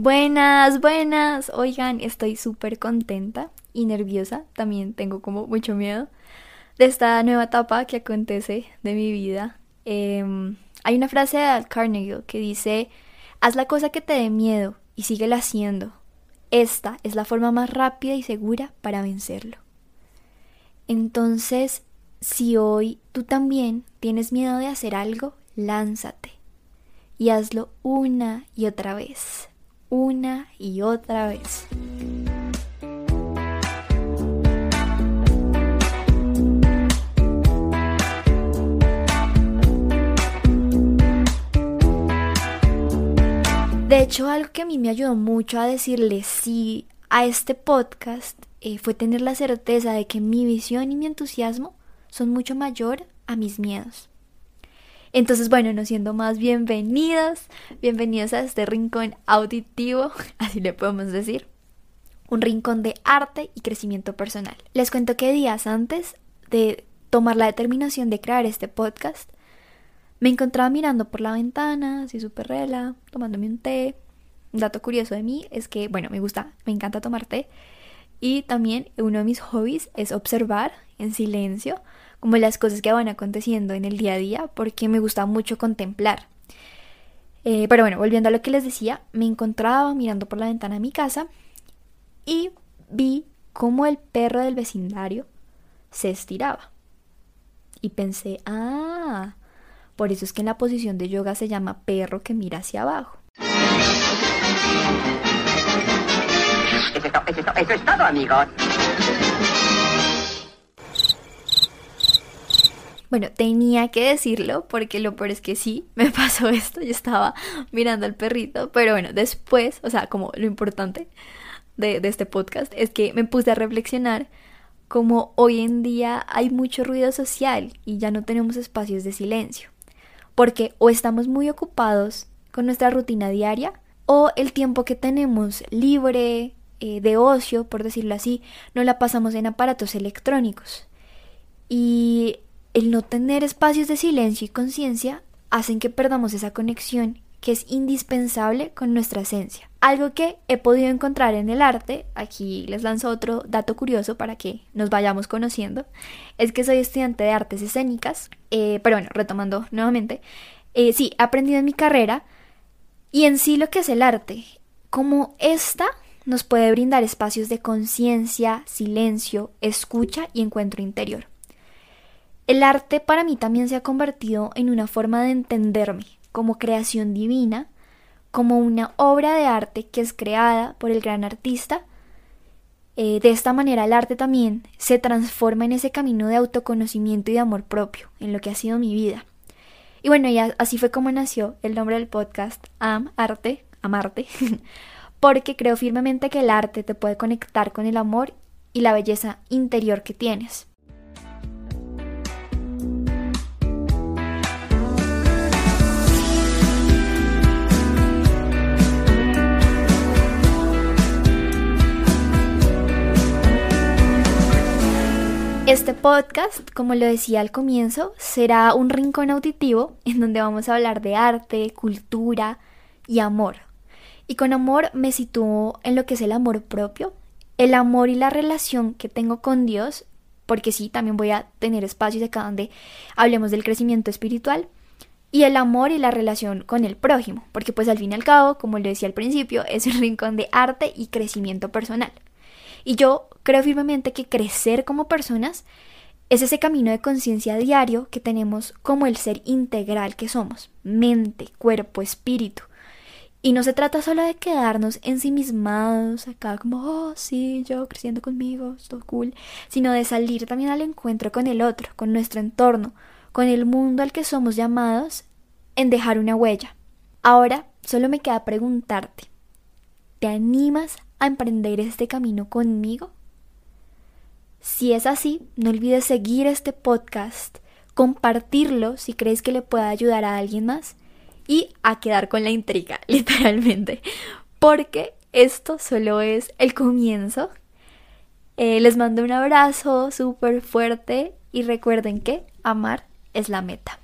Buenas, buenas. Oigan, estoy súper contenta y nerviosa. También tengo como mucho miedo de esta nueva etapa que acontece de mi vida. Em, hay una frase de Al Carnegie que dice, haz la cosa que te dé miedo y síguela haciendo. Esta es la forma más rápida y segura para vencerlo. Entonces, si hoy tú también tienes miedo de hacer algo, lánzate y hazlo una y otra vez una y otra vez. De hecho, algo que a mí me ayudó mucho a decirle sí a este podcast eh, fue tener la certeza de que mi visión y mi entusiasmo son mucho mayor a mis miedos. Entonces, bueno, no siendo más bienvenidas, bienvenidos a este rincón auditivo, así le podemos decir, un rincón de arte y crecimiento personal. Les cuento que días antes de tomar la determinación de crear este podcast, me encontraba mirando por la ventana, así súper rela, tomándome un té. Un dato curioso de mí es que, bueno, me gusta, me encanta tomar té. Y también uno de mis hobbies es observar en silencio como las cosas que van aconteciendo en el día a día, porque me gusta mucho contemplar. Eh, pero bueno, volviendo a lo que les decía, me encontraba mirando por la ventana de mi casa y vi cómo el perro del vecindario se estiraba. Y pensé, ah, por eso es que en la posición de yoga se llama perro que mira hacia abajo. Eso es todo, amigos. Bueno, tenía que decirlo porque lo peor es que sí, me pasó esto, yo estaba mirando al perrito, pero bueno, después, o sea, como lo importante de, este podcast es que me puse a reflexionar como hoy en día hay mucho ruido social y ya no tenemos espacios de silencio, porque o estamos muy ocupados con nuestra rutina diaria o el tiempo que tenemos libre, eh, de ocio, por decirlo así, no la pasamos en aparatos electrónicos. Y el no tener espacios de silencio y conciencia hacen que perdamos esa conexión que es indispensable con nuestra esencia. Algo que he podido encontrar en el arte, aquí les lanzo otro dato curioso para que nos vayamos conociendo, es que soy estudiante de artes escénicas, eh, pero bueno, retomando nuevamente, eh, sí, he aprendido en mi carrera y en sí lo que es el arte, como esta nos puede brindar espacios de conciencia, silencio, escucha y encuentro interior. El arte para mí también se ha convertido en una forma de entenderme como creación divina, como una obra de arte que es creada por el gran artista. Eh, de esta manera el arte también se transforma en ese camino de autoconocimiento y de amor propio, en lo que ha sido mi vida. Y bueno, ya así fue como nació el nombre del podcast Am Arte, Amarte, porque creo firmemente que el arte te puede conectar con el amor y la belleza interior que tienes. Este podcast, como lo decía al comienzo, será un rincón auditivo en donde vamos a hablar de arte, cultura y amor. Y con amor me sitúo en lo que es el amor propio, el amor y la relación que tengo con Dios, porque sí, también voy a tener espacios acá donde hablemos del crecimiento espiritual, y el amor y la relación con el prójimo, porque pues al fin y al cabo, como lo decía al principio, es un rincón de arte y crecimiento personal. Y yo creo firmemente que crecer como personas es ese camino de conciencia diario que tenemos como el ser integral que somos, mente, cuerpo, espíritu. Y no se trata solo de quedarnos ensimismados acá como, oh, sí, yo creciendo conmigo, todo cool, sino de salir también al encuentro con el otro, con nuestro entorno, con el mundo al que somos llamados en dejar una huella. Ahora solo me queda preguntarte, ¿te animas a emprender este camino conmigo? Si es así, no olvides seguir este podcast, compartirlo si crees que le pueda ayudar a alguien más y a quedar con la intriga, literalmente, porque esto solo es el comienzo. Eh, les mando un abrazo súper fuerte y recuerden que amar es la meta.